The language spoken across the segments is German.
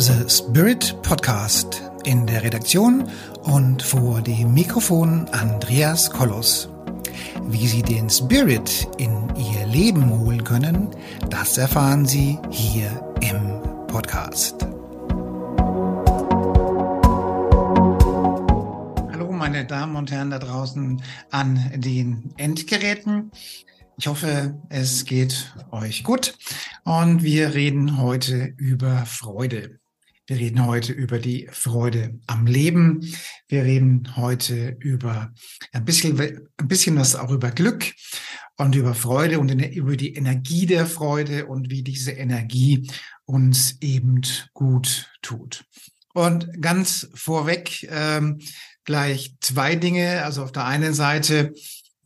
The Spirit Podcast. In der Redaktion und vor dem Mikrofon Andreas Kollos. Wie Sie den Spirit in Ihr Leben holen können, das erfahren Sie hier im Podcast. Hallo meine Damen und Herren da draußen an den Endgeräten. Ich hoffe, es geht euch gut und wir reden heute über Freude. Wir reden heute über die Freude am Leben. Wir reden heute über ein bisschen, ein bisschen was auch über Glück und über Freude und über die Energie der Freude und wie diese Energie uns eben gut tut. Und ganz vorweg ähm, gleich zwei Dinge. Also auf der einen Seite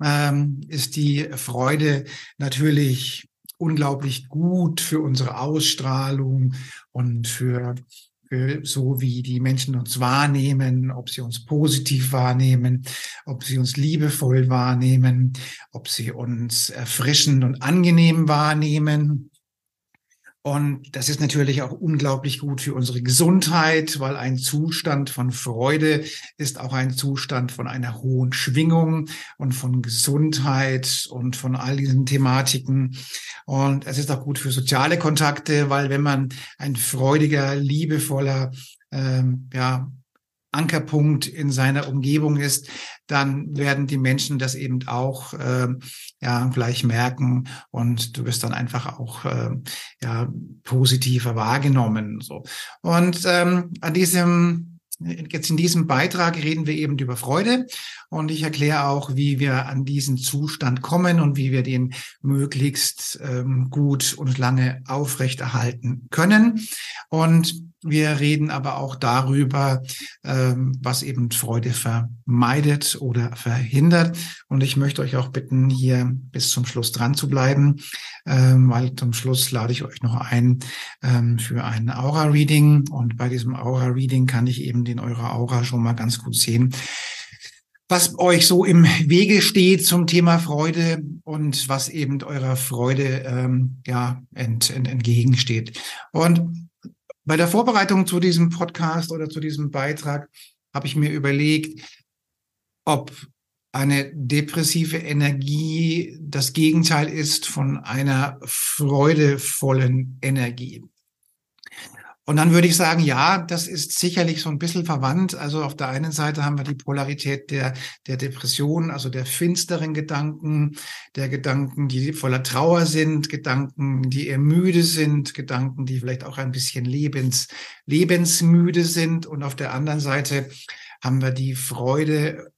ähm, ist die Freude natürlich unglaublich gut für unsere Ausstrahlung und für, so wie die Menschen uns wahrnehmen, ob sie uns positiv wahrnehmen, ob sie uns liebevoll wahrnehmen, ob sie uns erfrischend und angenehm wahrnehmen. Und das ist natürlich auch unglaublich gut für unsere Gesundheit, weil ein Zustand von Freude ist auch ein Zustand von einer hohen Schwingung und von Gesundheit und von all diesen Thematiken. Und es ist auch gut für soziale Kontakte, weil wenn man ein freudiger, liebevoller, ähm, ja, Ankerpunkt in seiner Umgebung ist, dann werden die Menschen das eben auch äh, ja gleich merken. Und du wirst dann einfach auch äh, ja positiver wahrgenommen so. Und ähm, an diesem Jetzt in diesem Beitrag reden wir eben über Freude und ich erkläre auch, wie wir an diesen Zustand kommen und wie wir den möglichst ähm, gut und lange aufrechterhalten können. Und wir reden aber auch darüber, ähm, was eben Freude vermeidet oder verhindert. Und ich möchte euch auch bitten, hier bis zum Schluss dran zu bleiben, ähm, weil zum Schluss lade ich euch noch ein ähm, für ein Aura-Reading. Und bei diesem Aura-Reading kann ich eben den eurer Aura schon mal ganz gut sehen was euch so im Wege steht zum Thema Freude und was eben eurer Freude ähm, ja ent, ent, entgegensteht. Und bei der Vorbereitung zu diesem Podcast oder zu diesem Beitrag habe ich mir überlegt, ob eine depressive Energie das Gegenteil ist von einer freudevollen Energie. Und dann würde ich sagen, ja, das ist sicherlich so ein bisschen verwandt. Also auf der einen Seite haben wir die Polarität der, der Depression, also der finsteren Gedanken, der Gedanken, die voller Trauer sind, Gedanken, die eher müde sind, Gedanken, die vielleicht auch ein bisschen lebens, lebensmüde sind. Und auf der anderen Seite haben wir die Freude,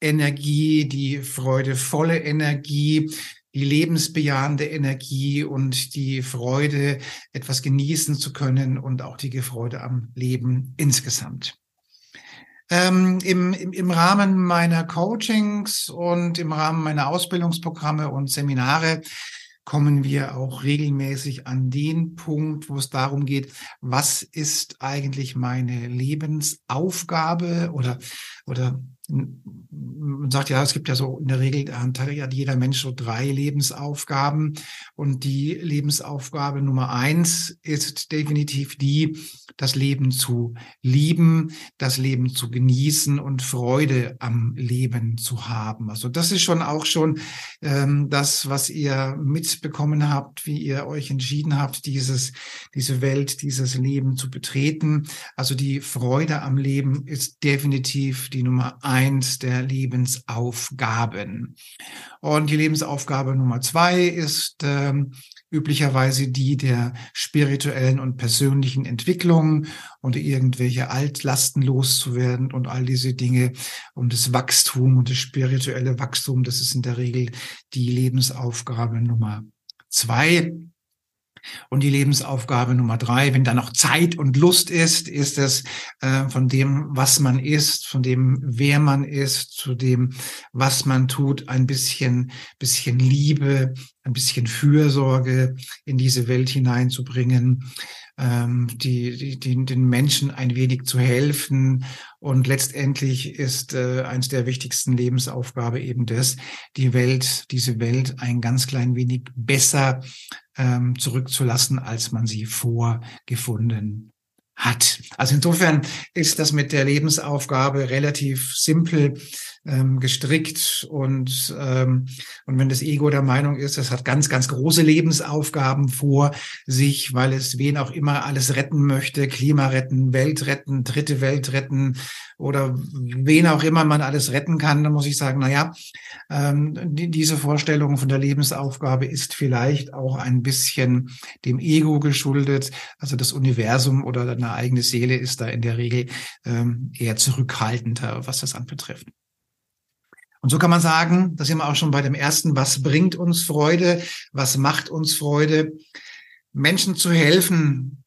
Energie, die freudevolle Energie, die lebensbejahende Energie und die Freude, etwas genießen zu können und auch die Freude am Leben insgesamt. Ähm, im, im, Im Rahmen meiner Coachings und im Rahmen meiner Ausbildungsprogramme und Seminare kommen wir auch regelmäßig an den Punkt, wo es darum geht, was ist eigentlich meine Lebensaufgabe oder, oder man sagt ja, es gibt ja so in der Regel hat jeder Mensch so drei Lebensaufgaben und die Lebensaufgabe Nummer eins ist definitiv die, das Leben zu lieben, das Leben zu genießen und Freude am Leben zu haben. Also das ist schon auch schon ähm, das, was ihr mitbekommen habt, wie ihr euch entschieden habt, dieses diese Welt, dieses Leben zu betreten. Also die Freude am Leben ist definitiv die Nummer eins der Lebensaufgaben. Und die Lebensaufgabe Nummer zwei ist ähm, üblicherweise die der spirituellen und persönlichen Entwicklung und irgendwelche Altlasten loszuwerden und all diese Dinge und das Wachstum und das spirituelle Wachstum, das ist in der Regel die Lebensaufgabe Nummer zwei. Und die Lebensaufgabe Nummer drei, wenn da noch Zeit und Lust ist, ist es äh, von dem, was man ist, von dem, wer man ist, zu dem, was man tut, ein bisschen, bisschen Liebe, ein bisschen Fürsorge in diese Welt hineinzubringen, ähm, die, die, den Menschen ein wenig zu helfen. Und letztendlich ist äh, eines der wichtigsten Lebensaufgabe eben das, die Welt, diese Welt ein ganz klein wenig besser ähm, zurückzulassen, als man sie vorgefunden hat. Also insofern ist das mit der Lebensaufgabe relativ simpel ähm, gestrickt und ähm, und wenn das Ego der Meinung ist, es hat ganz ganz große Lebensaufgaben vor sich, weil es wen auch immer alles retten möchte, Klima retten, Welt retten, dritte Welt retten oder wen auch immer man alles retten kann, dann muss ich sagen, na ja, ähm, die, diese Vorstellung von der Lebensaufgabe ist vielleicht auch ein bisschen dem Ego geschuldet. Also das Universum oder eine eigene Seele ist da in der Regel ähm, eher zurückhaltender, was das anbetrifft. Und so kann man sagen, da sind wir auch schon bei dem ersten, was bringt uns Freude, was macht uns Freude, Menschen zu helfen.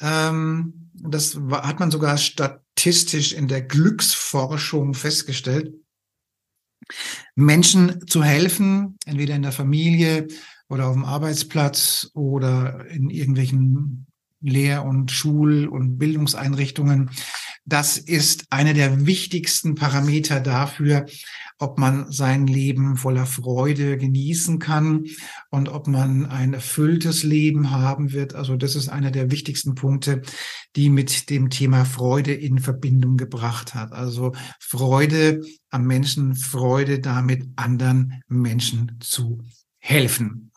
Ähm, das hat man sogar statistisch in der Glücksforschung festgestellt. Menschen zu helfen, entweder in der Familie oder auf dem Arbeitsplatz oder in irgendwelchen Lehr- und Schul- und Bildungseinrichtungen. Das ist einer der wichtigsten Parameter dafür, ob man sein Leben voller Freude genießen kann und ob man ein erfülltes Leben haben wird. Also das ist einer der wichtigsten Punkte, die mit dem Thema Freude in Verbindung gebracht hat. Also Freude am Menschen, Freude damit anderen Menschen zu helfen.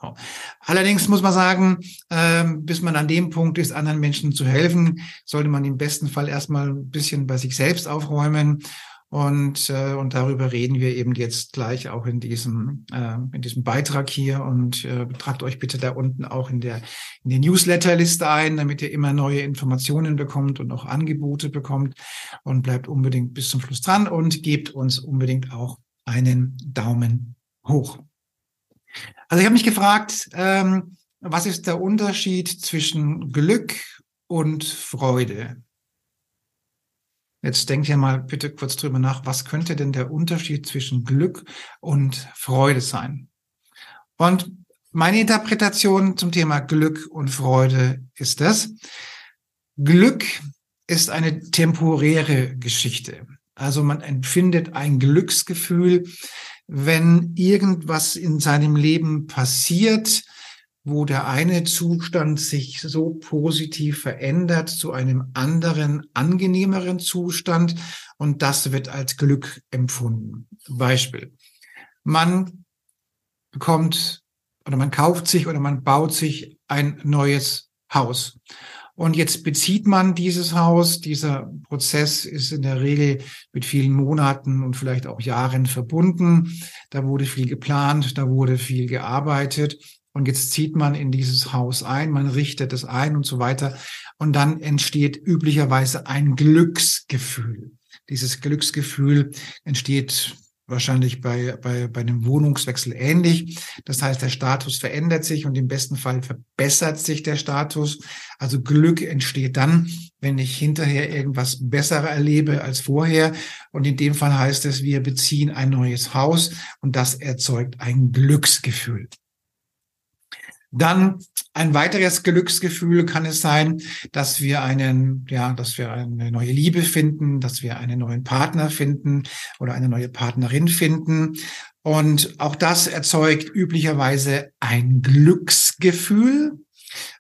Allerdings muss man sagen, äh, bis man an dem Punkt ist, anderen Menschen zu helfen, sollte man im besten Fall erstmal ein bisschen bei sich selbst aufräumen und, äh, und darüber reden wir eben jetzt gleich auch in diesem, äh, in diesem Beitrag hier. Und äh, tragt euch bitte da unten auch in der, in die Newsletterliste ein, damit ihr immer neue Informationen bekommt und auch Angebote bekommt. Und bleibt unbedingt bis zum Schluss dran und gebt uns unbedingt auch einen Daumen hoch. Also ich habe mich gefragt, ähm, was ist der Unterschied zwischen Glück und Freude? Jetzt denkt ihr mal bitte kurz drüber nach, was könnte denn der Unterschied zwischen Glück und Freude sein? Und meine Interpretation zum Thema Glück und Freude ist das. Glück ist eine temporäre Geschichte. Also man empfindet ein Glücksgefühl, wenn irgendwas in seinem Leben passiert, wo der eine Zustand sich so positiv verändert zu einem anderen, angenehmeren Zustand und das wird als Glück empfunden. Beispiel. Man bekommt oder man kauft sich oder man baut sich ein neues Haus. Und jetzt bezieht man dieses Haus. Dieser Prozess ist in der Regel mit vielen Monaten und vielleicht auch Jahren verbunden. Da wurde viel geplant, da wurde viel gearbeitet. Und jetzt zieht man in dieses Haus ein, man richtet es ein und so weiter. Und dann entsteht üblicherweise ein Glücksgefühl. Dieses Glücksgefühl entsteht wahrscheinlich bei, bei, bei einem Wohnungswechsel ähnlich. Das heißt, der Status verändert sich und im besten Fall verbessert sich der Status. Also Glück entsteht dann, wenn ich hinterher irgendwas besser erlebe als vorher. Und in dem Fall heißt es, wir beziehen ein neues Haus und das erzeugt ein Glücksgefühl. Dann ein weiteres Glücksgefühl kann es sein, dass wir einen, ja, dass wir eine neue Liebe finden, dass wir einen neuen Partner finden oder eine neue Partnerin finden. Und auch das erzeugt üblicherweise ein Glücksgefühl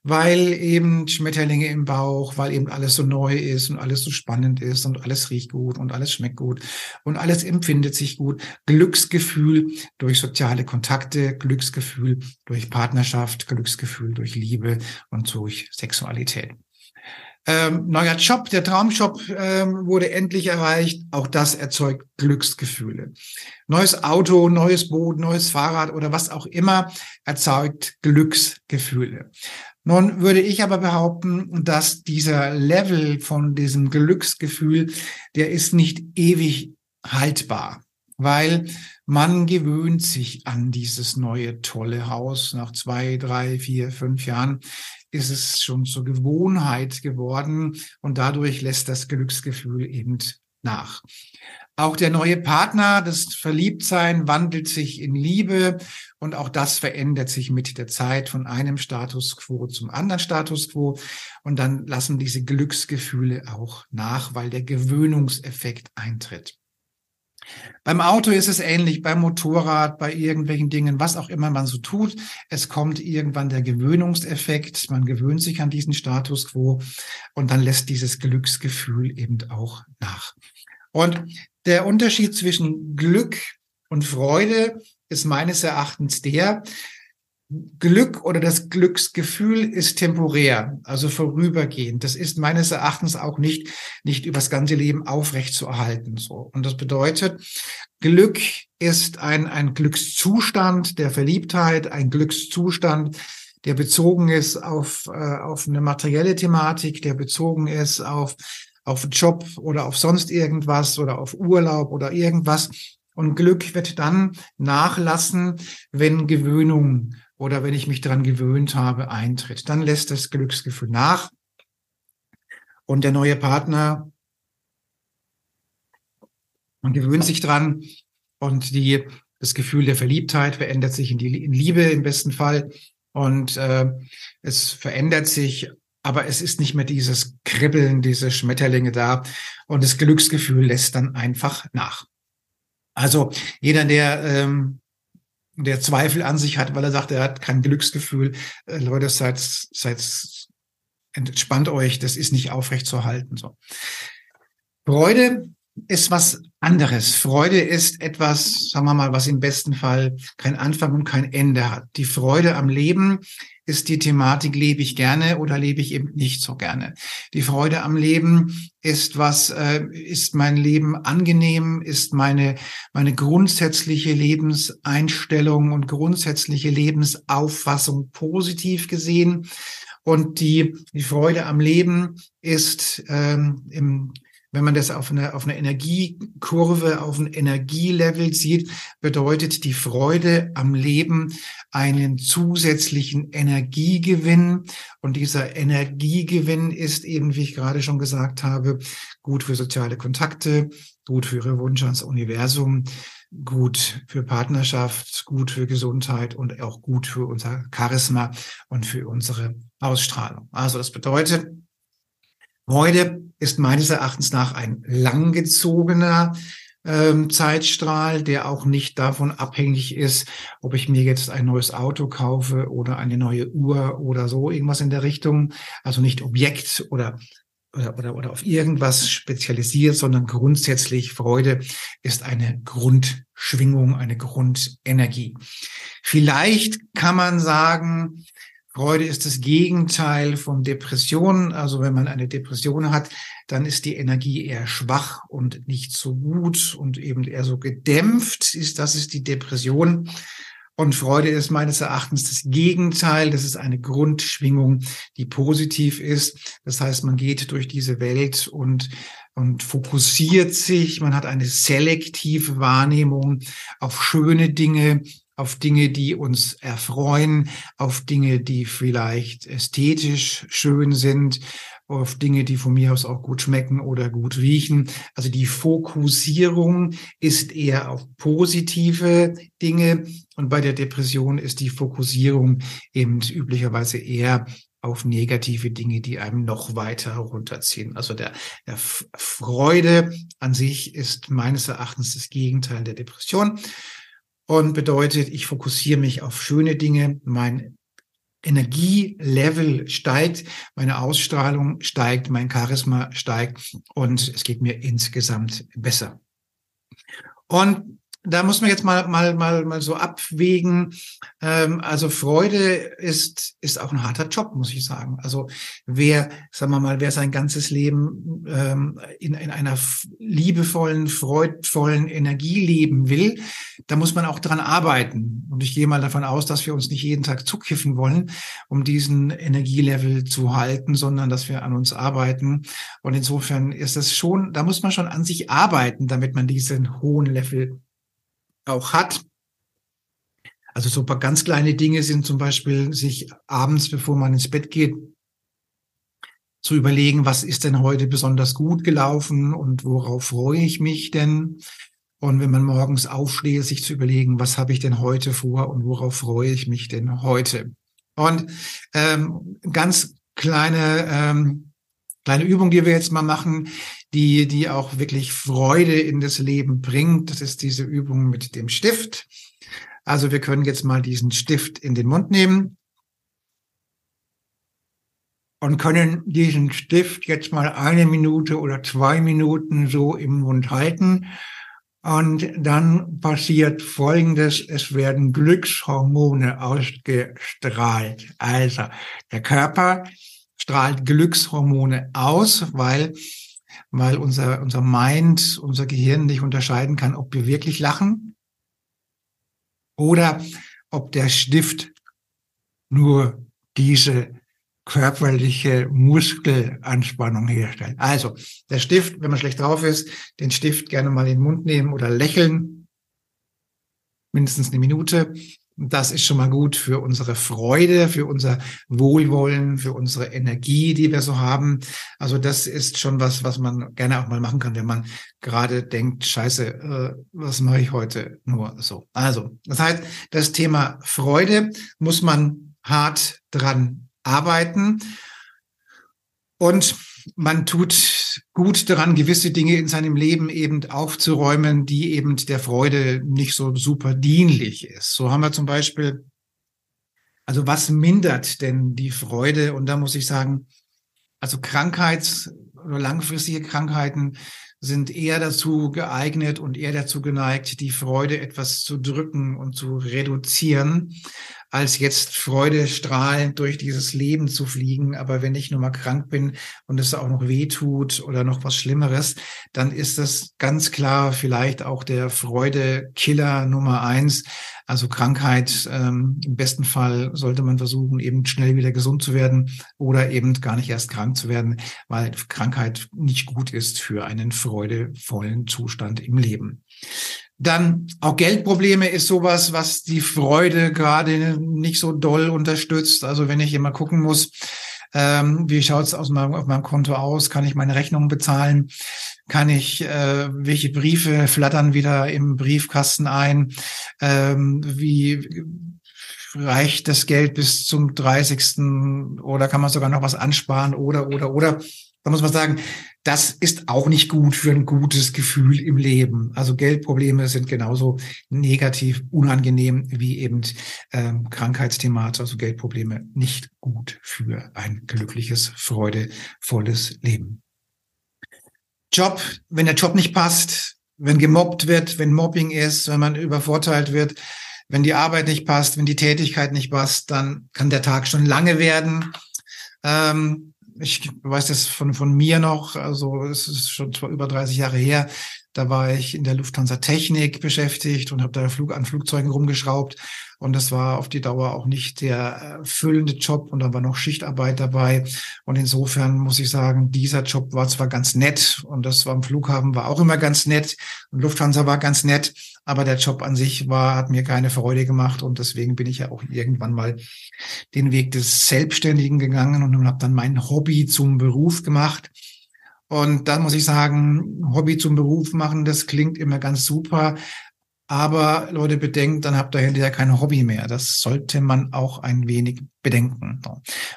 weil eben Schmetterlinge im Bauch, weil eben alles so neu ist und alles so spannend ist und alles riecht gut und alles schmeckt gut und alles empfindet sich gut. Glücksgefühl durch soziale Kontakte, Glücksgefühl durch Partnerschaft, Glücksgefühl durch Liebe und durch Sexualität. Ähm, neuer Job, der Traumjob ähm, wurde endlich erreicht. Auch das erzeugt Glücksgefühle. Neues Auto, neues Boot, neues Fahrrad oder was auch immer erzeugt Glücksgefühle. Nun würde ich aber behaupten, dass dieser Level von diesem Glücksgefühl, der ist nicht ewig haltbar, weil man gewöhnt sich an dieses neue tolle Haus. Nach zwei, drei, vier, fünf Jahren ist es schon zur Gewohnheit geworden und dadurch lässt das Glücksgefühl eben nach. Auch der neue Partner, das Verliebtsein wandelt sich in Liebe und auch das verändert sich mit der Zeit von einem Status quo zum anderen Status quo. Und dann lassen diese Glücksgefühle auch nach, weil der Gewöhnungseffekt eintritt. Beim Auto ist es ähnlich, beim Motorrad, bei irgendwelchen Dingen, was auch immer man so tut. Es kommt irgendwann der Gewöhnungseffekt. Man gewöhnt sich an diesen Status quo und dann lässt dieses Glücksgefühl eben auch nach. Und der Unterschied zwischen Glück und Freude ist meines Erachtens der, Glück oder das Glücksgefühl ist temporär, also vorübergehend. Das ist meines Erachtens auch nicht, nicht übers ganze Leben aufrecht zu erhalten, so. Und das bedeutet, Glück ist ein, ein Glückszustand der Verliebtheit, ein Glückszustand, der bezogen ist auf, äh, auf eine materielle Thematik, der bezogen ist auf, auf Job oder auf sonst irgendwas oder auf Urlaub oder irgendwas. Und Glück wird dann nachlassen, wenn Gewöhnung oder wenn ich mich daran gewöhnt habe, eintritt. Dann lässt das Glücksgefühl nach und der neue Partner man gewöhnt sich dran und die, das Gefühl der Verliebtheit verändert sich in die in Liebe im besten Fall und äh, es verändert sich, aber es ist nicht mehr dieses Kribbeln, diese Schmetterlinge da und das Glücksgefühl lässt dann einfach nach. Also jeder, der ähm, der Zweifel an sich hat, weil er sagt, er hat kein Glücksgefühl. Äh, Leute, seid, seid entspannt euch, das ist nicht aufrecht zu halten. So. Freude ist was anderes. Freude ist etwas, sagen wir mal, was im besten Fall kein Anfang und kein Ende hat. Die Freude am Leben ist die Thematik, lebe ich gerne oder lebe ich eben nicht so gerne. Die Freude am Leben ist was, äh, ist mein Leben angenehm, ist meine, meine grundsätzliche Lebenseinstellung und grundsätzliche Lebensauffassung positiv gesehen. Und die, die Freude am Leben ist ähm, im wenn man das auf einer auf eine Energiekurve, auf ein Energielevel sieht, bedeutet die Freude am Leben einen zusätzlichen Energiegewinn. Und dieser Energiegewinn ist eben, wie ich gerade schon gesagt habe, gut für soziale Kontakte, gut für ihre Wunsch ans Universum, gut für Partnerschaft, gut für Gesundheit und auch gut für unser Charisma und für unsere Ausstrahlung. Also das bedeutet, Freude ist meines Erachtens nach ein langgezogener ähm, Zeitstrahl, der auch nicht davon abhängig ist, ob ich mir jetzt ein neues Auto kaufe oder eine neue Uhr oder so irgendwas in der Richtung. Also nicht Objekt oder oder, oder, oder auf irgendwas spezialisiert, sondern grundsätzlich Freude ist eine Grundschwingung, eine Grundenergie. Vielleicht kann man sagen, Freude ist das Gegenteil von Depression. Also wenn man eine Depression hat, dann ist die Energie eher schwach und nicht so gut und eben eher so gedämpft ist. Das ist die Depression. Und Freude ist meines Erachtens das Gegenteil. Das ist eine Grundschwingung, die positiv ist. Das heißt, man geht durch diese Welt und und fokussiert sich. Man hat eine selektive Wahrnehmung auf schöne Dinge, auf Dinge, die uns erfreuen, auf Dinge, die vielleicht ästhetisch schön sind, auf Dinge, die von mir aus auch gut schmecken oder gut riechen. Also die Fokussierung ist eher auf positive Dinge und bei der Depression ist die Fokussierung eben üblicherweise eher auf negative Dinge, die einem noch weiter runterziehen. Also der, der Freude an sich ist meines Erachtens das Gegenteil der Depression und bedeutet, ich fokussiere mich auf schöne Dinge, mein Energielevel steigt, meine Ausstrahlung steigt, mein Charisma steigt und es geht mir insgesamt besser. Und da muss man jetzt mal mal mal mal so abwägen. Ähm, also Freude ist ist auch ein harter Job, muss ich sagen. Also wer, sagen wir mal, wer sein ganzes Leben ähm, in in einer liebevollen, freudvollen Energie leben will, da muss man auch dran arbeiten. Und ich gehe mal davon aus, dass wir uns nicht jeden Tag zukiffen wollen, um diesen Energielevel zu halten, sondern dass wir an uns arbeiten. Und insofern ist es schon, da muss man schon an sich arbeiten, damit man diesen hohen Level auch hat. Also so paar ganz kleine Dinge sind zum Beispiel, sich abends, bevor man ins Bett geht, zu überlegen, was ist denn heute besonders gut gelaufen und worauf freue ich mich denn? Und wenn man morgens aufsteht, sich zu überlegen, was habe ich denn heute vor und worauf freue ich mich denn heute? Und ähm, ganz kleine ähm, kleine Übung, die wir jetzt mal machen, die, die auch wirklich Freude in das Leben bringt. Das ist diese Übung mit dem Stift. Also wir können jetzt mal diesen Stift in den Mund nehmen und können diesen Stift jetzt mal eine Minute oder zwei Minuten so im Mund halten. Und dann passiert Folgendes, es werden Glückshormone ausgestrahlt. Also der Körper strahlt Glückshormone aus, weil, weil unser, unser Mind, unser Gehirn nicht unterscheiden kann, ob wir wirklich lachen oder ob der Stift nur diese körperliche Muskelanspannung herstellen. Also der Stift, wenn man schlecht drauf ist, den Stift gerne mal in den Mund nehmen oder lächeln, mindestens eine Minute. Das ist schon mal gut für unsere Freude, für unser Wohlwollen, für unsere Energie, die wir so haben. Also das ist schon was, was man gerne auch mal machen kann, wenn man gerade denkt, scheiße, äh, was mache ich heute nur so. Also, das heißt, das Thema Freude muss man hart dran arbeiten. Und man tut gut daran, gewisse Dinge in seinem Leben eben aufzuräumen, die eben der Freude nicht so super dienlich ist. So haben wir zum Beispiel, also was mindert denn die Freude? Und da muss ich sagen, also Krankheits- oder langfristige Krankheiten sind eher dazu geeignet und eher dazu geneigt, die Freude etwas zu drücken und zu reduzieren, als jetzt Freude strahlend durch dieses Leben zu fliegen. Aber wenn ich nur mal krank bin und es auch noch weh tut oder noch was Schlimmeres, dann ist das ganz klar vielleicht auch der Freude-Killer Nummer eins. Also Krankheit, ähm, im besten Fall sollte man versuchen, eben schnell wieder gesund zu werden oder eben gar nicht erst krank zu werden, weil Krankheit nicht gut ist für einen freudevollen Zustand im Leben. Dann auch Geldprobleme ist sowas, was die Freude gerade nicht so doll unterstützt. Also wenn ich immer gucken muss, ähm, wie schaut es auf meinem Konto aus? Kann ich meine Rechnungen bezahlen? Kann ich, äh, welche Briefe flattern wieder im Briefkasten ein? Ähm, wie reicht das Geld bis zum 30. oder kann man sogar noch was ansparen oder, oder, oder? Da muss man sagen, das ist auch nicht gut für ein gutes Gefühl im Leben. Also Geldprobleme sind genauso negativ, unangenehm wie eben ähm, Krankheitsthemate, also Geldprobleme nicht gut für ein glückliches, freudevolles Leben. Job, wenn der Job nicht passt, wenn gemobbt wird, wenn Mobbing ist, wenn man übervorteilt wird, wenn die Arbeit nicht passt, wenn die Tätigkeit nicht passt, dann kann der Tag schon lange werden. Ähm, ich weiß das von, von mir noch, also es ist schon zwar über 30 Jahre her, da war ich in der Lufthansa Technik beschäftigt und habe da Flug an Flugzeugen rumgeschraubt. Und das war auf die Dauer auch nicht der erfüllende Job und da war noch Schichtarbeit dabei. Und insofern muss ich sagen, dieser Job war zwar ganz nett und das war am Flughafen war auch immer ganz nett und Lufthansa war ganz nett, aber der Job an sich war, hat mir keine Freude gemacht und deswegen bin ich ja auch irgendwann mal den Weg des Selbstständigen gegangen und habe dann mein Hobby zum Beruf gemacht. Und da muss ich sagen, Hobby zum Beruf machen, das klingt immer ganz super. Aber Leute, bedenkt, dann habt ihr hinterher kein Hobby mehr. Das sollte man auch ein wenig bedenken.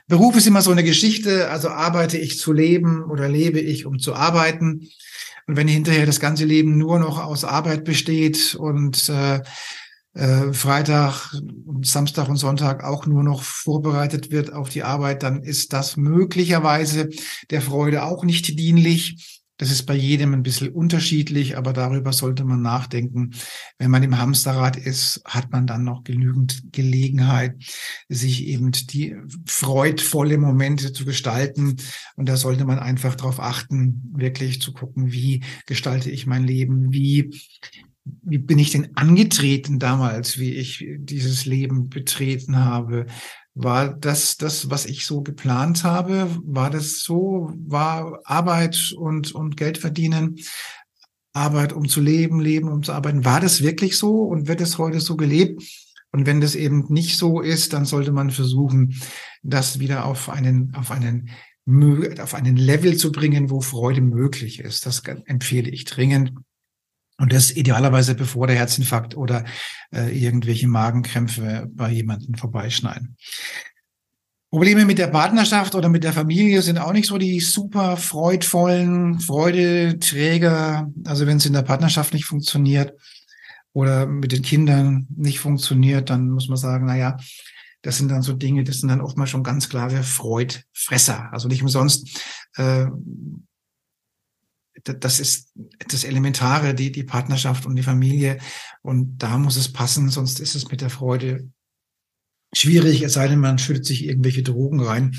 Beruf ist immer so eine Geschichte. Also arbeite ich zu leben oder lebe ich, um zu arbeiten. Und wenn hinterher das ganze Leben nur noch aus Arbeit besteht und äh, äh, Freitag, Samstag und Sonntag auch nur noch vorbereitet wird auf die Arbeit, dann ist das möglicherweise der Freude auch nicht dienlich. Das ist bei jedem ein bisschen unterschiedlich, aber darüber sollte man nachdenken. Wenn man im Hamsterrad ist, hat man dann noch genügend Gelegenheit, sich eben die freudvolle Momente zu gestalten. Und da sollte man einfach darauf achten, wirklich zu gucken, wie gestalte ich mein Leben, wie wie bin ich denn angetreten damals, wie ich dieses Leben betreten habe? War das das, was ich so geplant habe? War das so? War Arbeit und, und Geld verdienen? Arbeit, um zu leben, Leben, um zu arbeiten. War das wirklich so und wird es heute so gelebt? Und wenn das eben nicht so ist, dann sollte man versuchen, das wieder auf einen, auf einen, auf einen Level zu bringen, wo Freude möglich ist. Das empfehle ich dringend. Und das idealerweise bevor der Herzinfarkt oder äh, irgendwelche Magenkrämpfe bei jemandem vorbeischneiden. Probleme mit der Partnerschaft oder mit der Familie sind auch nicht so die super freudvollen Freudeträger. Also wenn es in der Partnerschaft nicht funktioniert oder mit den Kindern nicht funktioniert, dann muss man sagen, na ja, das sind dann so Dinge, das sind dann oftmals schon ganz klare Freudfresser. Also nicht umsonst, äh, das ist das Elementare, die, die Partnerschaft und die Familie. Und da muss es passen, sonst ist es mit der Freude schwierig, es sei denn, man schüttet sich irgendwelche Drogen rein,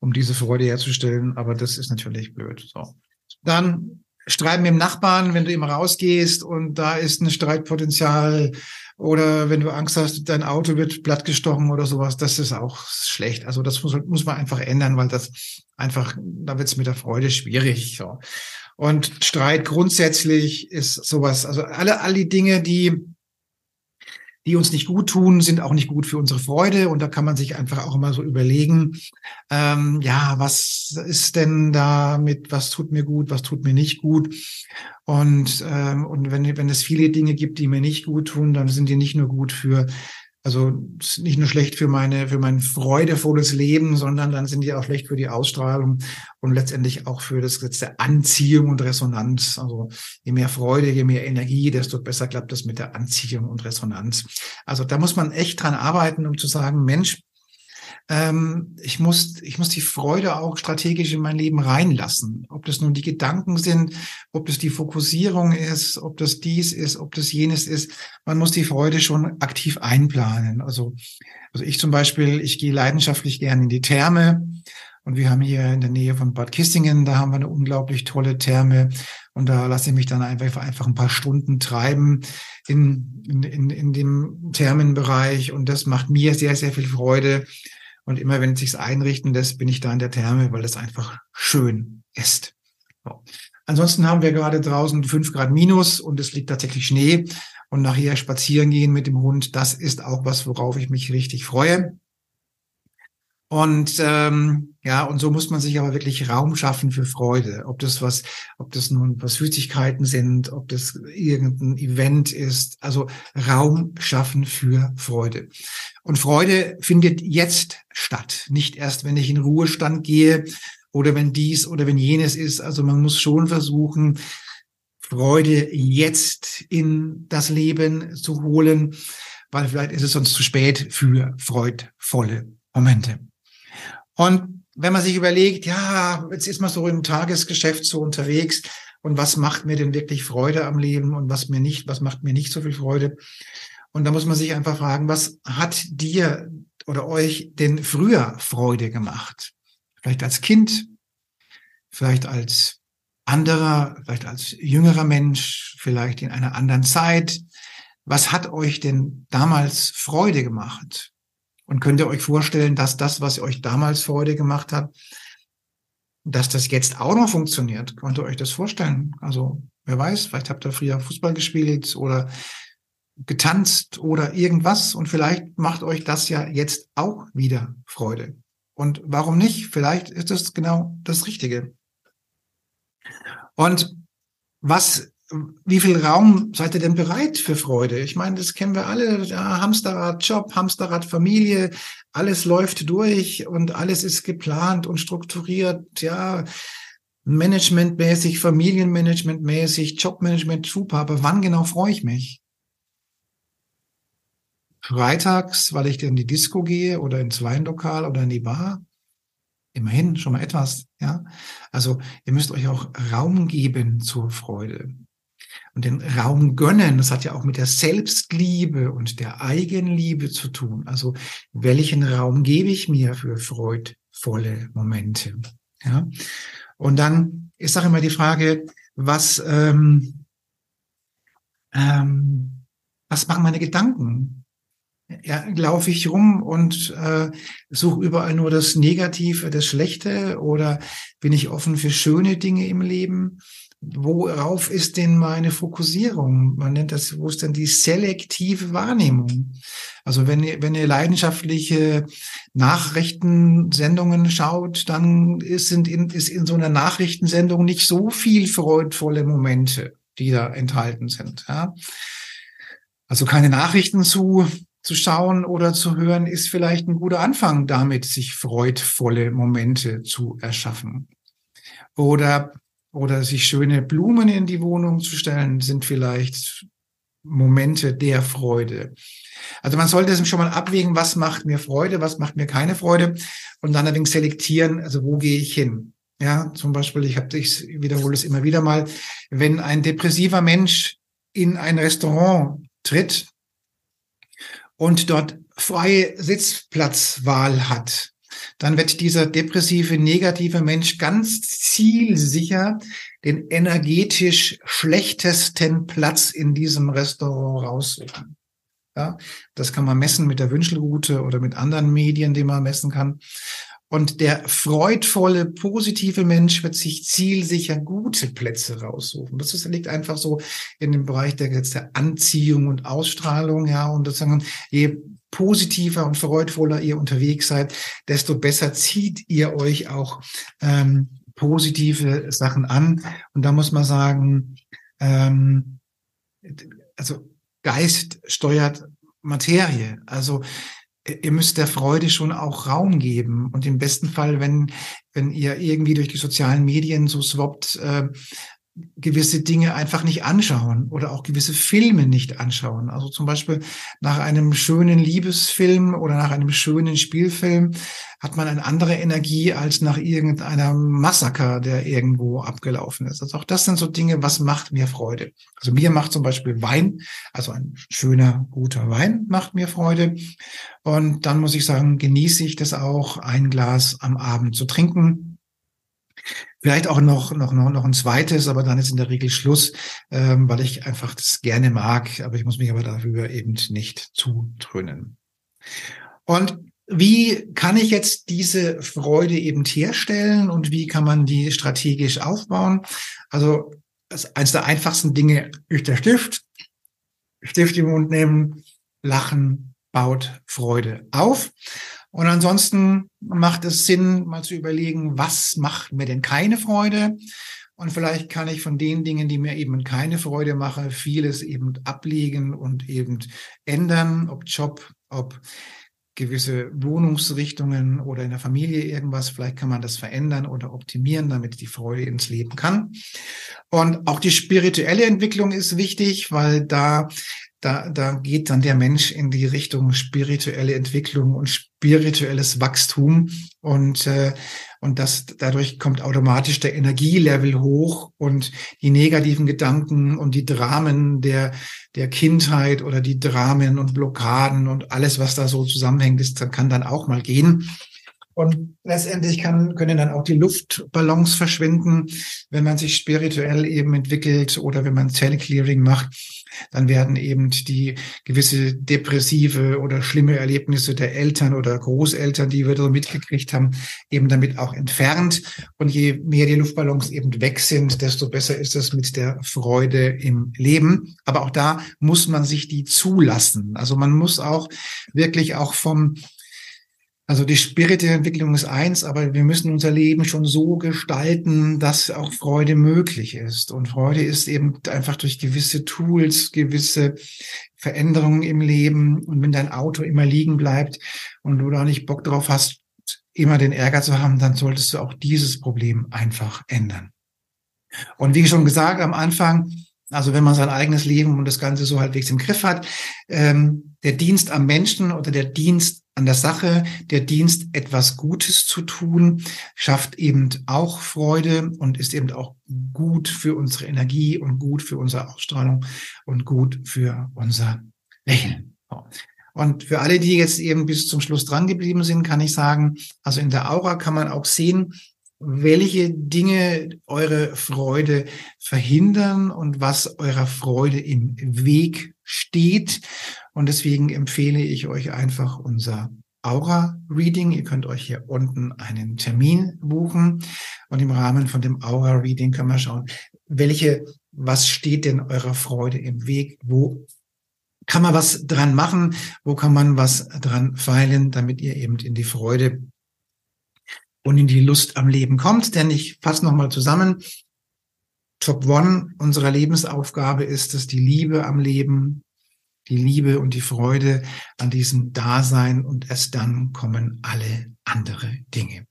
um diese Freude herzustellen. Aber das ist natürlich blöd. So. Dann Streiten mit dem Nachbarn, wenn du immer rausgehst und da ist ein Streitpotenzial oder wenn du Angst hast, dein Auto wird plattgestochen oder sowas, das ist auch schlecht. Also das muss, muss man einfach ändern, weil das einfach, da wird es mit der Freude schwierig. So. Und Streit grundsätzlich ist sowas, also alle, alle die Dinge, die die uns nicht gut tun, sind auch nicht gut für unsere Freude. Und da kann man sich einfach auch immer so überlegen, ähm, ja, was ist denn da mit, was tut mir gut, was tut mir nicht gut? Und, ähm, und wenn, wenn es viele Dinge gibt, die mir nicht gut tun, dann sind die nicht nur gut für also nicht nur schlecht für meine, für mein freudevolles Leben, sondern dann sind die auch schlecht für die Ausstrahlung und letztendlich auch für das Gesetz der Anziehung und Resonanz. Also je mehr Freude, je mehr Energie, desto besser klappt das mit der Anziehung und Resonanz. Also da muss man echt dran arbeiten, um zu sagen, Mensch, ähm, ich muss, ich muss die Freude auch strategisch in mein Leben reinlassen. Ob das nun die Gedanken sind, ob das die Fokussierung ist, ob das dies ist, ob das jenes ist. Man muss die Freude schon aktiv einplanen. Also, also ich zum Beispiel, ich gehe leidenschaftlich gern in die Therme. Und wir haben hier in der Nähe von Bad Kissingen, da haben wir eine unglaublich tolle Therme. Und da lasse ich mich dann einfach, einfach ein paar Stunden treiben in, in, in, in dem Thermenbereich. Und das macht mir sehr, sehr viel Freude. Und immer wenn es sich einrichten lässt, bin ich da in der Therme, weil das einfach schön ist. So. Ansonsten haben wir gerade draußen fünf Grad minus und es liegt tatsächlich Schnee. Und nachher spazieren gehen mit dem Hund, das ist auch was, worauf ich mich richtig freue. Und ähm, ja, und so muss man sich aber wirklich Raum schaffen für Freude. Ob das was, ob das nun was Süßigkeiten sind, ob das irgendein Event ist. Also Raum schaffen für Freude. Und Freude findet jetzt statt, nicht erst, wenn ich in Ruhestand gehe oder wenn dies oder wenn jenes ist. Also man muss schon versuchen, Freude jetzt in das Leben zu holen, weil vielleicht ist es sonst zu spät für freudvolle Momente. Und wenn man sich überlegt, ja, jetzt ist man so im Tagesgeschäft so unterwegs und was macht mir denn wirklich Freude am Leben und was mir nicht, was macht mir nicht so viel Freude? Und da muss man sich einfach fragen, was hat dir oder euch denn früher Freude gemacht? Vielleicht als Kind, vielleicht als anderer, vielleicht als jüngerer Mensch, vielleicht in einer anderen Zeit. Was hat euch denn damals Freude gemacht? Und könnt ihr euch vorstellen, dass das, was euch damals Freude gemacht hat, dass das jetzt auch noch funktioniert? Könnt ihr euch das vorstellen? Also, wer weiß, vielleicht habt ihr früher Fußball gespielt oder getanzt oder irgendwas und vielleicht macht euch das ja jetzt auch wieder Freude. Und warum nicht? Vielleicht ist das genau das Richtige. Und was wie viel Raum seid ihr denn bereit für Freude? Ich meine, das kennen wir alle. Ja, Hamsterrad Job, Hamsterrad Familie, alles läuft durch und alles ist geplant und strukturiert. Ja, managementmäßig, familienmanagementmäßig, Jobmanagement super. Aber wann genau freue ich mich? Freitags, weil ich in die Disco gehe oder ins Weinlokal oder in die Bar? Immerhin schon mal etwas, ja. Also ihr müsst euch auch Raum geben zur Freude und den Raum gönnen. Das hat ja auch mit der Selbstliebe und der Eigenliebe zu tun. Also welchen Raum gebe ich mir für freudvolle Momente? Ja. Und dann ist auch immer die Frage, was ähm, ähm, was machen meine Gedanken? Ja, laufe ich rum und äh, suche überall nur das Negative, das Schlechte oder bin ich offen für schöne Dinge im Leben? worauf ist denn meine Fokussierung? Man nennt das, wo ist denn die selektive Wahrnehmung? Also wenn ihr, wenn ihr leidenschaftliche Nachrichtensendungen schaut, dann ist, sind in, ist in so einer Nachrichtensendung nicht so viel freudvolle Momente, die da enthalten sind. Ja? Also keine Nachrichten zu zu schauen oder zu hören, ist vielleicht ein guter Anfang damit, sich freudvolle Momente zu erschaffen. Oder, oder sich schöne Blumen in die Wohnung zu stellen, sind vielleicht Momente der Freude. Also man sollte es schon mal abwägen, was macht mir Freude, was macht mir keine Freude und dann allerdings selektieren, also wo gehe ich hin. Ja, zum Beispiel, ich habe, ich wiederhole es immer wieder mal, wenn ein depressiver Mensch in ein Restaurant tritt und dort freie Sitzplatzwahl hat, dann wird dieser depressive, negative Mensch ganz zielsicher den energetisch schlechtesten Platz in diesem Restaurant raussuchen. Ja, das kann man messen mit der Wünschelroute oder mit anderen Medien, die man messen kann. Und der freudvolle, positive Mensch wird sich zielsicher gute Plätze raussuchen. Das ist, liegt einfach so in dem Bereich der, der Anziehung und Ausstrahlung, ja. Und sozusagen, je positiver und freudvoller ihr unterwegs seid, desto besser zieht ihr euch auch ähm, positive Sachen an. Und da muss man sagen, ähm, also Geist steuert Materie. Also ihr müsst der Freude schon auch Raum geben. Und im besten Fall, wenn, wenn ihr irgendwie durch die sozialen Medien so swappt, äh, gewisse Dinge einfach nicht anschauen oder auch gewisse Filme nicht anschauen. Also zum Beispiel nach einem schönen Liebesfilm oder nach einem schönen Spielfilm hat man eine andere Energie als nach irgendeiner Massaker, der irgendwo abgelaufen ist. Also auch das sind so Dinge, was macht mir Freude. Also mir macht zum Beispiel Wein, also ein schöner, guter Wein macht mir Freude. Und dann muss ich sagen, genieße ich das auch, ein Glas am Abend zu trinken Vielleicht auch noch, noch, noch, noch ein zweites, aber dann ist in der Regel Schluss, ähm, weil ich einfach das gerne mag, aber ich muss mich aber dafür eben nicht zudröhnen. Und wie kann ich jetzt diese Freude eben herstellen und wie kann man die strategisch aufbauen? Also eines der einfachsten Dinge ist der Stift. Stift im Mund nehmen, lachen, baut Freude auf. Und ansonsten macht es Sinn, mal zu überlegen, was macht mir denn keine Freude? Und vielleicht kann ich von den Dingen, die mir eben keine Freude machen, vieles eben ablegen und eben ändern, ob Job, ob gewisse Wohnungsrichtungen oder in der Familie irgendwas. Vielleicht kann man das verändern oder optimieren, damit die Freude ins Leben kann. Und auch die spirituelle Entwicklung ist wichtig, weil da da, da geht dann der Mensch in die Richtung spirituelle Entwicklung und spirituelles Wachstum und äh, und das dadurch kommt automatisch der Energielevel hoch und die negativen Gedanken und die Dramen der der Kindheit oder die Dramen und Blockaden und alles was da so zusammenhängt ist, kann dann auch mal gehen. Und letztendlich kann, können dann auch die Luftballons verschwinden, wenn man sich spirituell eben entwickelt oder wenn man Zellclearing macht dann werden eben die gewisse depressive oder schlimme Erlebnisse der Eltern oder Großeltern, die wir so mitgekriegt haben, eben damit auch entfernt. Und je mehr die Luftballons eben weg sind, desto besser ist es mit der Freude im Leben. Aber auch da muss man sich die zulassen. Also man muss auch wirklich auch vom also die spirituelle Entwicklung ist eins, aber wir müssen unser Leben schon so gestalten, dass auch Freude möglich ist. Und Freude ist eben einfach durch gewisse Tools, gewisse Veränderungen im Leben. Und wenn dein Auto immer liegen bleibt und du da nicht Bock drauf hast, immer den Ärger zu haben, dann solltest du auch dieses Problem einfach ändern. Und wie schon gesagt am Anfang, also wenn man sein eigenes Leben und das Ganze so halbwegs im Griff hat, ähm, der Dienst am Menschen oder der Dienst an der Sache, der Dienst etwas Gutes zu tun, schafft eben auch Freude und ist eben auch gut für unsere Energie und gut für unsere Ausstrahlung und gut für unser Lächeln. Und für alle, die jetzt eben bis zum Schluss dran geblieben sind, kann ich sagen, also in der Aura kann man auch sehen, welche Dinge eure Freude verhindern und was eurer Freude im Weg steht. Und deswegen empfehle ich euch einfach unser Aura-Reading. Ihr könnt euch hier unten einen Termin buchen. Und im Rahmen von dem Aura-Reading können wir schauen, welche, was steht denn eurer Freude im Weg? Wo kann man was dran machen? Wo kann man was dran feilen, damit ihr eben in die Freude und in die Lust am Leben kommt. Denn ich fasse nochmal zusammen. Top One unserer Lebensaufgabe ist es, die Liebe am Leben, die Liebe und die Freude an diesem Dasein und erst dann kommen alle andere Dinge.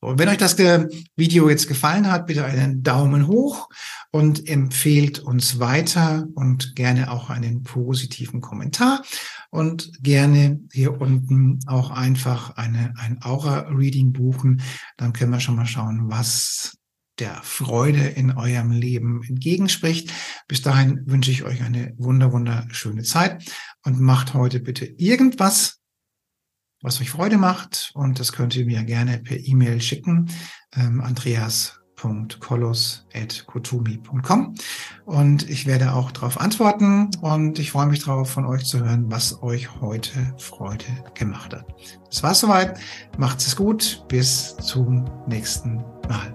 Und wenn euch das Video jetzt gefallen hat, bitte einen Daumen hoch und empfehlt uns weiter und gerne auch einen positiven Kommentar und gerne hier unten auch einfach eine, ein Aura-Reading buchen. Dann können wir schon mal schauen, was der Freude in eurem Leben entgegenspricht. Bis dahin wünsche ich euch eine wunder, wunderschöne Zeit und macht heute bitte irgendwas, was euch Freude macht. Und das könnt ihr mir gerne per E-Mail schicken. Ähm, Andreas.kolos.kotumi.com und ich werde auch darauf antworten und ich freue mich darauf, von euch zu hören, was euch heute Freude gemacht hat. Das war's soweit. Macht es gut. Bis zum nächsten Mal.